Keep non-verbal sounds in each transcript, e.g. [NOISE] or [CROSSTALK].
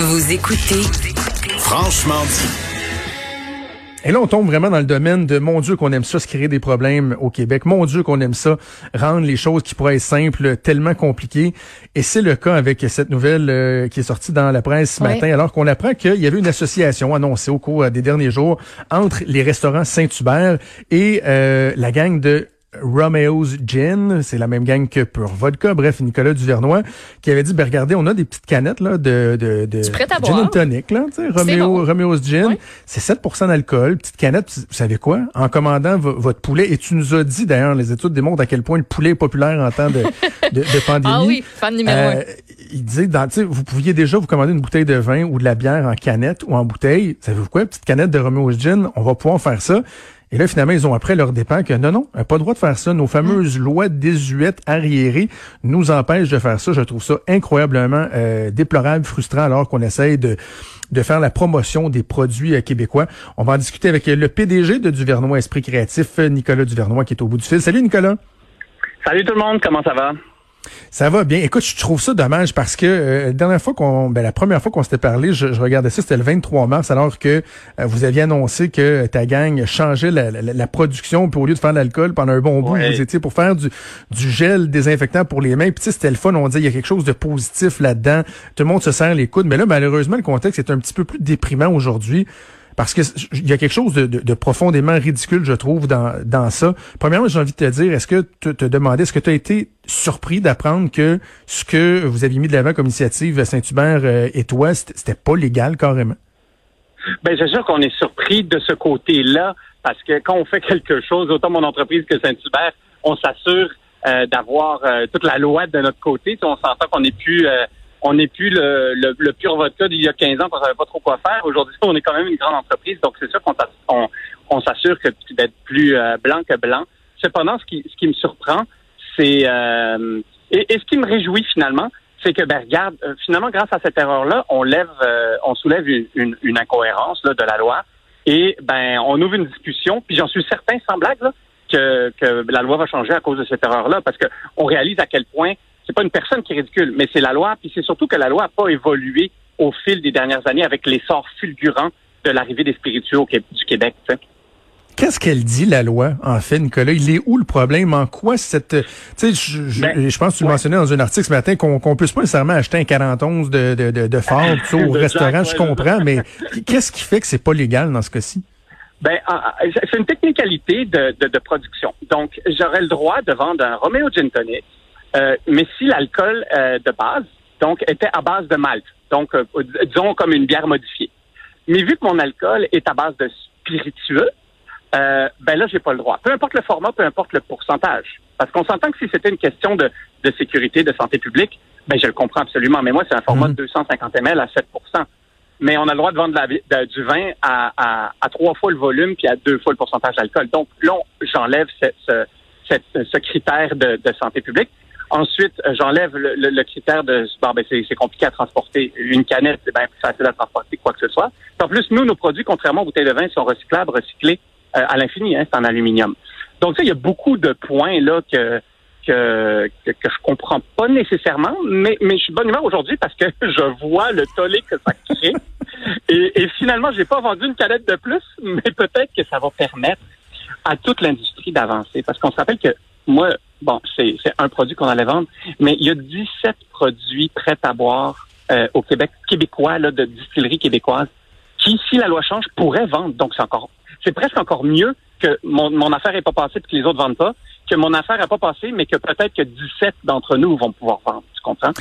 Vous écoutez Franchement dit. Et là, on tombe vraiment dans le domaine de mon Dieu qu'on aime ça, se créer des problèmes au Québec. Mon Dieu qu'on aime ça, rendre les choses qui pourraient être simples tellement compliquées. Et c'est le cas avec cette nouvelle euh, qui est sortie dans la presse ce matin, alors qu'on apprend qu'il y avait une association annoncée au cours des derniers jours entre les restaurants Saint-Hubert et euh, la gang de Romeo's Gin, c'est la même gang que Pure Vodka, bref, Nicolas Duvernois, qui avait dit, ben regardez, on a des petites canettes là, de, de, de gin and tonic, là, Romeo, Romeo's Gin, c'est 7% d'alcool, petite canette, vous savez quoi? En commandant votre poulet, et tu nous as dit d'ailleurs, les études démontrent à quel point le poulet est populaire en temps de, [LAUGHS] de, de pandémie. ah oui, fan numéro euh, Il disait, dans, vous pouviez déjà vous commander une bouteille de vin ou de la bière en canette ou en bouteille. Savez-vous quoi? Petite canette de Romeo's Gin, on va pouvoir faire ça. Et là, finalement, ils ont appris leur dépens que non, non, pas le droit de faire ça. Nos fameuses mm. lois désuètes arriérées nous empêchent de faire ça. Je trouve ça incroyablement euh, déplorable, frustrant, alors qu'on essaye de de faire la promotion des produits euh, québécois. On va en discuter avec le PDG de Duvernois Esprit Créatif, Nicolas Duvernois, qui est au bout du fil. Salut, Nicolas. Salut tout le monde, comment ça va? Ça va bien. Écoute, je trouve ça dommage parce que euh, la dernière fois qu'on, ben, la première fois qu'on s'était parlé, je, regardais ça, c'était le 23 mars, alors que euh, vous aviez annoncé que ta gang changeait la, production, puis au lieu de faire de l'alcool pendant un bon bout, vous étiez pour faire du, du gel désinfectant pour les mains. Puis tu sais, c'était le fun. On disait il y a quelque chose de positif là-dedans. Tout le monde se serre les coudes. Mais là, malheureusement, le contexte est un petit peu plus déprimant aujourd'hui. Parce que il y a quelque chose de, profondément ridicule, je trouve, dans, dans ça. Premièrement, j'ai envie de te dire, est-ce que tu te demandais, est-ce que tu as été surpris d'apprendre que ce que vous aviez mis de l'avant comme initiative Saint-Hubert euh, et toi, c'était pas légal carrément? Ben c'est sûr qu'on est surpris de ce côté-là, parce que quand on fait quelque chose, autant mon entreprise que Saint-Hubert, on s'assure euh, d'avoir euh, toute la loi de notre côté. On s'entend qu'on n'est plus on n'est plus le, le, le, pur vodka d'il y a 15 ans qu'on savait pas trop quoi faire. Aujourd'hui, [LAUGHS] on est quand même une grande entreprise, donc c'est sûr qu'on on, s'assure que d'être plus euh, blanc que blanc. Cependant, ce qui, ce qui me surprend, c'est euh, et, ce qui me réjouit finalement, c'est que ben regarde, euh, finalement, grâce à cette erreur-là, on lève, on soulève une, une, incohérence là, de la loi et ben on ouvre une discussion. Puis j'en suis certain, sans blague, là, que, que la loi va changer à cause de cette erreur-là, parce que on réalise à quel point c'est pas une personne qui est ridicule, mais c'est la loi. Puis c'est surtout que la loi n'a pas évolué au fil des dernières années avec l'essor fulgurant de l'arrivée des spiritueux du Québec. Qu'est-ce qu'elle dit, la loi, en fait, Nicolas? Il est où le problème? En quoi cette... Tu sais, je, ben, pense que tu le mentionnais dans un article ce matin qu'on qu'on puisse pas nécessairement acheter un 41 de, de, de, de fort au [LAUGHS] restaurant, je comprends, mais qu'est-ce qui fait que c'est pas légal dans ce cas-ci? Ben, c'est une technicalité de, de, de, production. Donc, j'aurais le droit de vendre un Romeo Gin Tonic euh, mais si l'alcool euh, de base, donc, était à base de malt, donc, euh, disons comme une bière modifiée. Mais vu que mon alcool est à base de spiritueux, ben là, j'ai pas le droit. Peu importe le format, peu importe le pourcentage. Parce qu'on s'entend que si c'était une question de, de, sécurité, de santé publique, ben je le comprends absolument. Mais moi, c'est un format de 250 mhm. ml à 7% mais on a le droit de vendre la, du vin à, à, à, trois fois le volume puis à deux fois le pourcentage d'alcool. Donc là, j'enlève ce, ce, ce, critère de, de, santé publique. Ensuite, euh, j'enlève le, critère de bon, ben c'est compliqué à transporter. Une canette, c'est bien plus facile à transporter quoi que ce soit. En plus, nous, nos produits, contrairement aux bouteilles de vin, sont recyclables, recyclés euh, à l'infini. Hein, c'est en aluminium. Donc, ça, il y a beaucoup de points là que que, que, que, je comprends pas nécessairement, mais, mais je suis de bonne humeur aujourd'hui parce que [LAUGHS] je vois le tollé que ça crée. [LAUGHS] et, et finalement, j'ai pas vendu une canette de plus, mais peut-être que ça va permettre à toute l'industrie d'avancer. Parce qu'on se rappelle que moi, bon, c'est un produit qu'on allait vendre, mais il y a 17 produits prêts à boire euh, au Québec, québécois, là, de distilleries québécoises, qui, si la loi change, pourraient vendre. Donc, c'est encore, c'est presque encore mieux que mon, mon affaire n'est pas passée et que les autres vendent pas, que mon affaire n'a pas passé, mais que peut-être que 17 d'entre nous vont pouvoir vendre. Tu comprends?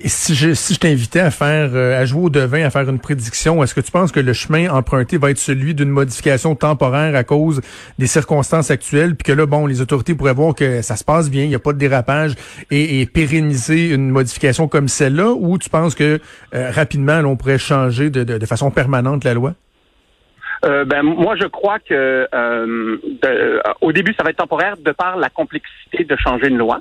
Et si je, si je t'invitais à faire, euh, à jouer au devin, à faire une prédiction, est-ce que tu penses que le chemin emprunté va être celui d'une modification temporaire à cause des circonstances actuelles, puis que là, bon, les autorités pourraient voir que ça se passe bien, il n'y a pas de dérapage, et, pérenniser une modification comme celle-là, ou tu penses que euh, rapidement, on pourrait changer de, de, façon permanente la loi? Euh, ben moi je crois que au début ça va être temporaire de par la complexité de changer une loi.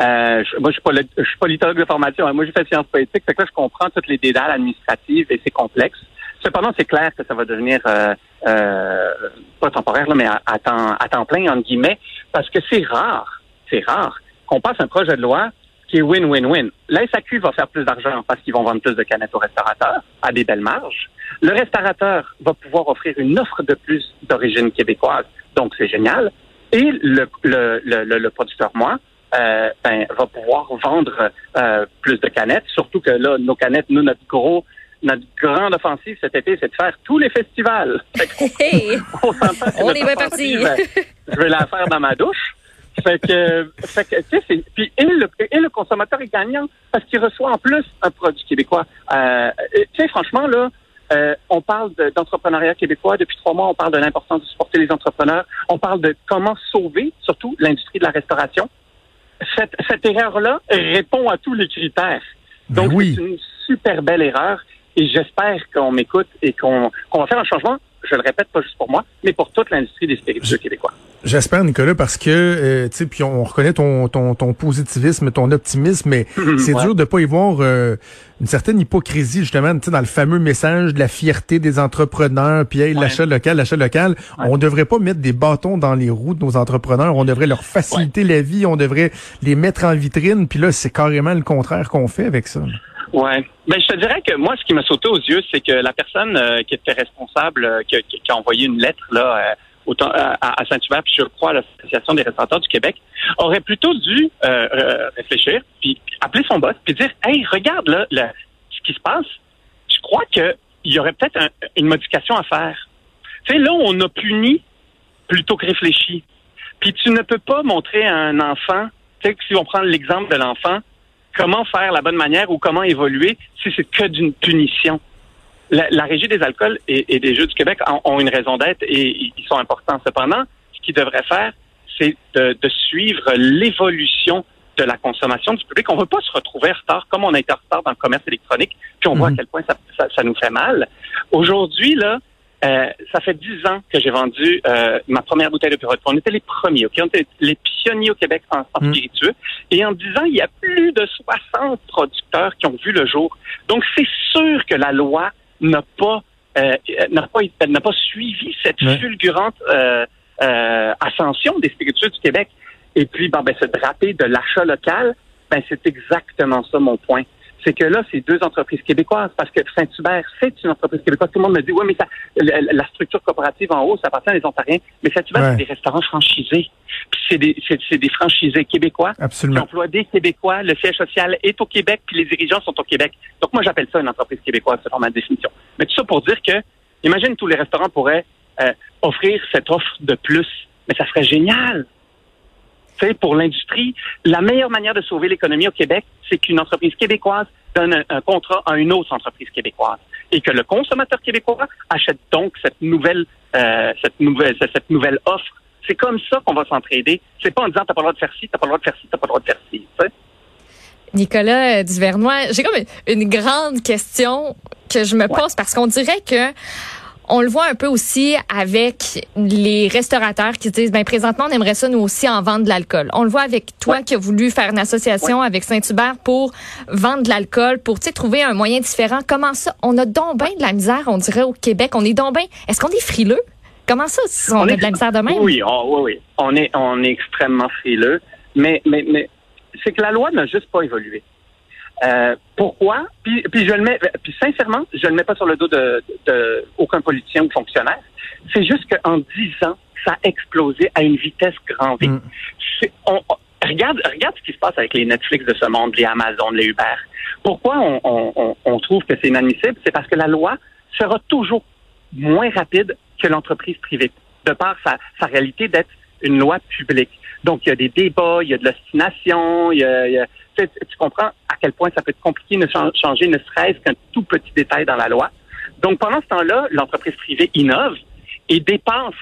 Euh, moi, je suis, je suis politologue de formation. Hein. Moi, j'ai fait sciences politiques. Fait que là, je comprends toutes les dédales administratives et c'est complexe. Cependant, c'est clair que ça va devenir euh, euh, pas temporaire, là, mais à, temps, à temps plein, entre guillemets, parce que c'est rare, c'est rare qu'on passe un projet de loi qui est win-win-win. La SAQ va faire plus d'argent parce qu'ils vont vendre plus de canettes aux restaurateurs à des belles marges. Le restaurateur va pouvoir offrir une offre de plus d'origine québécoise, donc c'est génial. Et le, le, le, le producteur, moi, euh, ben, va pouvoir vendre euh, plus de canettes, surtout que là, nos canettes, nous, notre gros notre grande offensive cet été, c'est de faire tous les festivals. [LAUGHS] Hey, on, on est bien parti. je vais la faire dans ma douche. Fait que, fait que tu sais, puis et le, et le consommateur est gagnant parce qu'il reçoit en plus un produit québécois. Euh, tu sais, franchement là, euh, on parle d'entrepreneuriat québécois depuis trois mois. On parle de l'importance de supporter les entrepreneurs. On parle de comment sauver, surtout l'industrie de la restauration. Cette, cette erreur-là répond à tous les critères. Ben Donc, c'est une super belle erreur. Et j'espère qu'on m'écoute et qu'on va faire un changement je le répète, pas juste pour moi, mais pour toute l'industrie des spiritueux québécois. J'espère, Nicolas, parce que, euh, tu sais, puis on reconnaît ton, ton, ton positivisme, ton optimisme, mais [LAUGHS] c'est dur de pas y voir euh, une certaine hypocrisie, justement, tu sais, dans le fameux message de la fierté des entrepreneurs, puis hey, l'achat local, l'achat local. On devrait pas mettre des bâtons dans les roues de nos entrepreneurs, on devrait leur faciliter la vie, on devrait les mettre en vitrine, puis là, c'est carrément le contraire qu'on fait avec ça. Ouais. Ben, je te dirais que moi, ce qui m'a sauté aux yeux, c'est que la personne euh, qui était responsable, euh, qui, a envoyé une lettre là, euh, à, Saint-Hubert, puis je crois à l'Association des restaurateurs du Québec, aurait plutôt dû réfléchir, puis appeler son boss, puis dire, hey, regarde là, ce qui se passe. Je crois qu'il y aurait peut-être une modification à faire. Tu sais, là, on a puni plutôt que réfléchi. Puis tu ne peux pas montrer à un enfant, tu sais, si on prend l'exemple de l'enfant, comment faire la bonne manière ou comment évoluer si c'est que d'une punition. La, Régie des alcools et, des Jeux du Québec ont, une raison d'être et ils sont importants. Cependant, ce qu'ils devraient faire, c'est de, suivre l'évolution de la consommation du public. On ne veut pas se retrouver en retard comme on a été en retard dans le commerce électronique, puis on voit à mhm. quel point ça, ça nous fait mal. Aujourd'hui, là, euh, ça fait dix ans que j'ai vendu euh, ma première bouteille de Purée On était les premiers, OK? On était les pionniers au Québec en, mm. spiritueux. Et en dix ans, il y a plus de 60 producteurs qui ont vu le jour. Donc, c'est sûr que la loi n'a pas euh, n'a pas n'a pas suivi cette fulgurante euh, ascension des spiritueux du Québec. Et puis, ben, ben, se draper de l'achat local, ben, c'est exactement ça mon point c'est que là, c'est deux entreprises québécoises, parce que Saint-Hubert, c'est une entreprise québécoise. Tout le monde me dit, oui, mais ça, la, structure coopérative en haut, ça appartient à des Ontariens. Mais Saint-Hubert, c'est des restaurants franchisés. Puis c'est des, c'est, des franchisés québécois Absolument. qui emploient des Québécois. Le siège social est au Québec, puis les dirigeants sont au Québec. Donc moi, j'appelle ça une entreprise québécoise, selon ma définition. Mais tout ça pour dire que, imagine tous les restaurants pourraient euh, offrir cette offre de plus. Mais ça serait génial pour l'industrie, la meilleure manière de sauver l'économie au Québec, c'est qu'une entreprise québécoise donne un, contrat à une autre entreprise québécoise et que le consommateur québécois achète donc cette nouvelle, euh, cette nouvelle, cette nouvelle offre. C'est comme ça qu'on va s'entraider. C'est pas en disant t'as pas le droit de faire ci, t'as pas le droit de faire ci, t'as pas le droit de faire ci. Nicolas Duvernois, j'ai comme une grande question que je me pose parce qu'on dirait que on le voit un peu aussi avec les restaurateurs qui disent, ben présentement, on aimerait ça nous aussi en vendre de l'alcool. On le voit avec toi qui as voulu faire une association avec Saint-Hubert pour vendre de l'alcool, pour trouver un moyen différent. Comment ça? On a donc bien de la misère, on dirait, au Québec. On est donc bien... Est-ce qu'on est frileux? Comment ça, si on, a de la misère de même? Oui, oui, oui. On est, on est extrêmement frileux. Mais, mais, mais c'est que la loi n'a juste pas évolué. Euh, pourquoi? Puis, puis je le mets, puis sincèrement, je le mets pas sur le dos de, de aucun politicien ou fonctionnaire. C'est juste qu'en dix ans, ça a explosé à une vitesse grand V. Mm. On, regarde, regarde ce qui se passe avec les Netflix de ce monde, les Amazon, les Uber. Pourquoi on, on, on trouve que c'est inadmissible? C'est parce que la loi sera toujours moins rapide que l'entreprise privée, de par sa, sa réalité d'être une loi publique. Donc, il y a des débats, il y a de l'ostination, il y a, il y a tu, tu comprends quel point ça peut être compliqué de changer ne serait-ce qu'un tout petit détail dans la loi. Donc, pendant ce temps-là, l'entreprise privée innove et dépense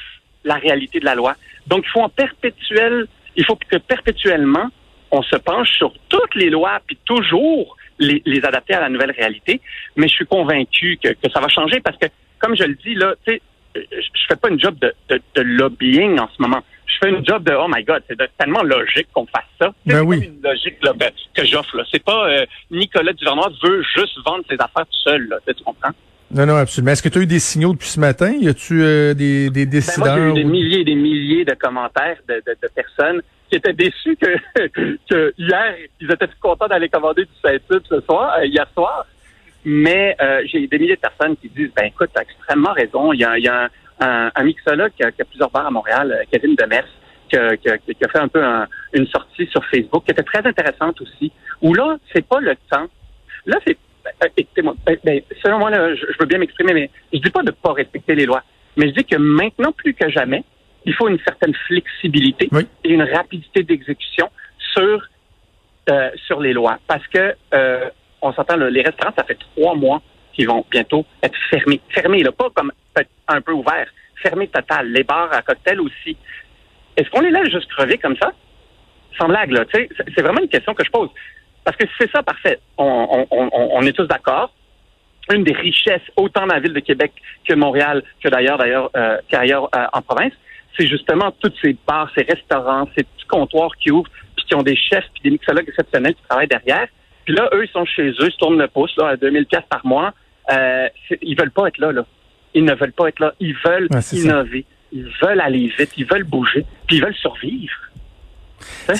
la réalité de la loi. Donc, il faut en perpétuel, il faut que perpétuellement, on se penche sur toutes les lois, puis toujours les, adapter à la nouvelle réalité. Mais je suis convaincu que, ça va changer parce que, comme je le dis, là, tu sais, je fais pas une job de lobbying en ce moment je fais une job de oh my god, c'est tellement logique qu'on fasse ça. C'est ben oui. une logique là, ben, que j'offre. Là. C'est pas euh, Nicolas Duvernois veut juste vendre ses affaires tout seul. Là, tu comprends? Non, non, absolument. Est-ce que tu as eu des signaux depuis ce matin? Y a-tu euh, des, des décideurs? Ben moi, j'ai eu des milliers et des milliers de commentaires de, de, de personnes qui étaient déçus que, [LAUGHS] que hier, ils étaient contents d'aller commander du saint ce soir, euh, hier soir. Mais euh, j'ai des milliers de personnes qui disent, ben écoute, tu as extrêmement raison. Il y a, y a un, un, mixologue qui a, qui a, plusieurs bars à Montréal, euh, Kevin Demers, qui a, qui qui a fait un peu une sortie sur Facebook qui était très intéressante aussi, où là, c'est pas le temps. Là, c'est écoutez-moi, ben, ben, selon moi, là, je, veux bien m'exprimer, mais je dis pas de pas respecter les lois, mais je dis que maintenant, plus que jamais, il faut une certaine flexibilité et une rapidité d'exécution sur euh, sur les lois, parce que euh, on s'entend, les restaurants, ça fait trois mois qu'ils vont bientôt être fermés, fermés, là, pas comme un peu ouverts, fermés total. Les bars à cocktail aussi. Est-ce qu'on les laisse juste crever comme ça? Sans blague, là, c'est vraiment une question que je pose. Parce que c'est ça, parfait. On, est tous d'accord. Une des richesses, autant dans la ville de Québec que Montréal, que d'ailleurs, d'ailleurs, euh, qu'ailleurs euh, en province, c'est justement tous ces bars, ces restaurants, ces petits comptoirs qui ouvrent, puis qui ont des chefs, puis des mixologues exceptionnels qui travaillent derrière. Puis là, eux, ils sont chez eux, ils se tournent le pouce là, à 2000 pièces par mois. Euh, ils veulent pas être là, là. Ils ne veulent pas être là. Ils veulent innover. Ils veulent aller vite. Ils veulent bouger. Puis ils veulent survivre.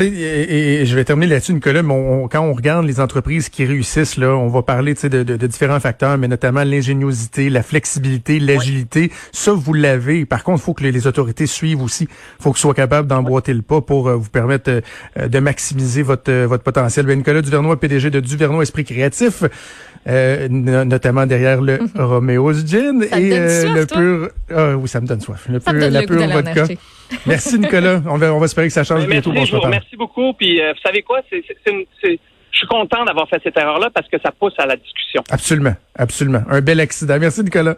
Et, et, je vais terminer là-dessus, Nicolas. Mais quand on regarde les entreprises qui réussissent, là, on va parler de, de, de différents facteurs, mais notamment l'ingéniosité, la flexibilité, l'agilité. Ça, vous l'avez. Par contre, il faut que les, autorités suivent aussi. Il faut qu'ils soient capables d'emboîter le pas pour euh, vous permettre euh, de maximiser votre, euh, votre potentiel. Ben, Nicolas Duvernois, PDG de Duvernois Esprit Créatif, notamment derrière le mm Romeo's Gin et le pur... Ah, oui, ça me donne soif. Le pur, la pure vodka. Merci, Nicolas. On va, on va espérer que ça change bientôt. Merci, bon, merci beaucoup. Puis, euh, vous savez quoi? C'est, je suis content d'avoir fait cette erreur-là parce que ça pousse à la discussion. Absolument. Absolument. Un bel accident. Merci, Nicolas.